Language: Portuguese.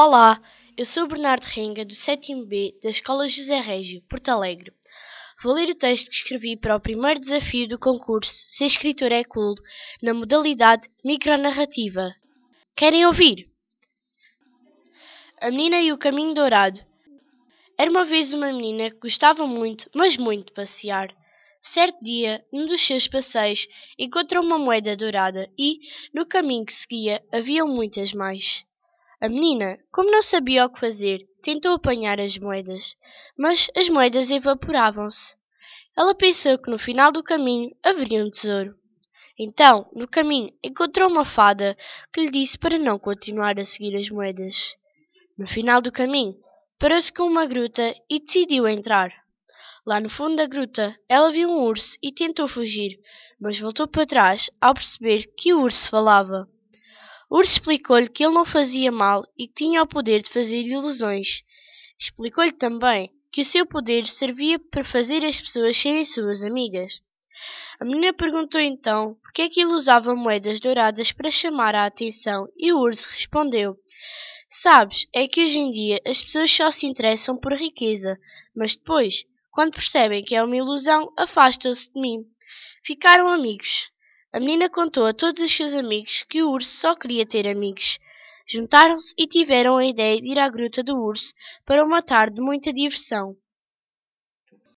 Olá, eu sou o Bernardo Renga, do 7 B da Escola José Régio, Porto Alegre. Vou ler o texto que escrevi para o primeiro desafio do concurso Ser Escritor é Cool, na modalidade micronarrativa. Querem ouvir? A Menina e o Caminho Dourado Era uma vez uma menina que gostava muito, mas muito de passear. Certo dia, num dos seus passeios, encontrou uma moeda dourada e, no caminho que seguia, haviam muitas mais. A menina, como não sabia o que fazer, tentou apanhar as moedas, mas as moedas evaporavam-se. Ela pensou que no final do caminho haveria um tesouro. Então, no caminho, encontrou uma fada que lhe disse para não continuar a seguir as moedas. No final do caminho, parou-se com uma gruta e decidiu entrar. Lá no fundo da gruta, ela viu um urso e tentou fugir, mas voltou para trás ao perceber que o urso falava. Urso explicou-lhe que ele não fazia mal e que tinha o poder de fazer ilusões. Explicou-lhe também que o seu poder servia para fazer as pessoas serem suas amigas. A menina perguntou então por que é que ele usava moedas douradas para chamar a atenção e o urso respondeu: Sabes, é que hoje em dia as pessoas só se interessam por riqueza, mas depois, quando percebem que é uma ilusão, afastam-se de mim. Ficaram amigos. A menina contou a todos os seus amigos que o urso só queria ter amigos. Juntaram-se e tiveram a ideia de ir à gruta do urso para uma tarde de muita diversão.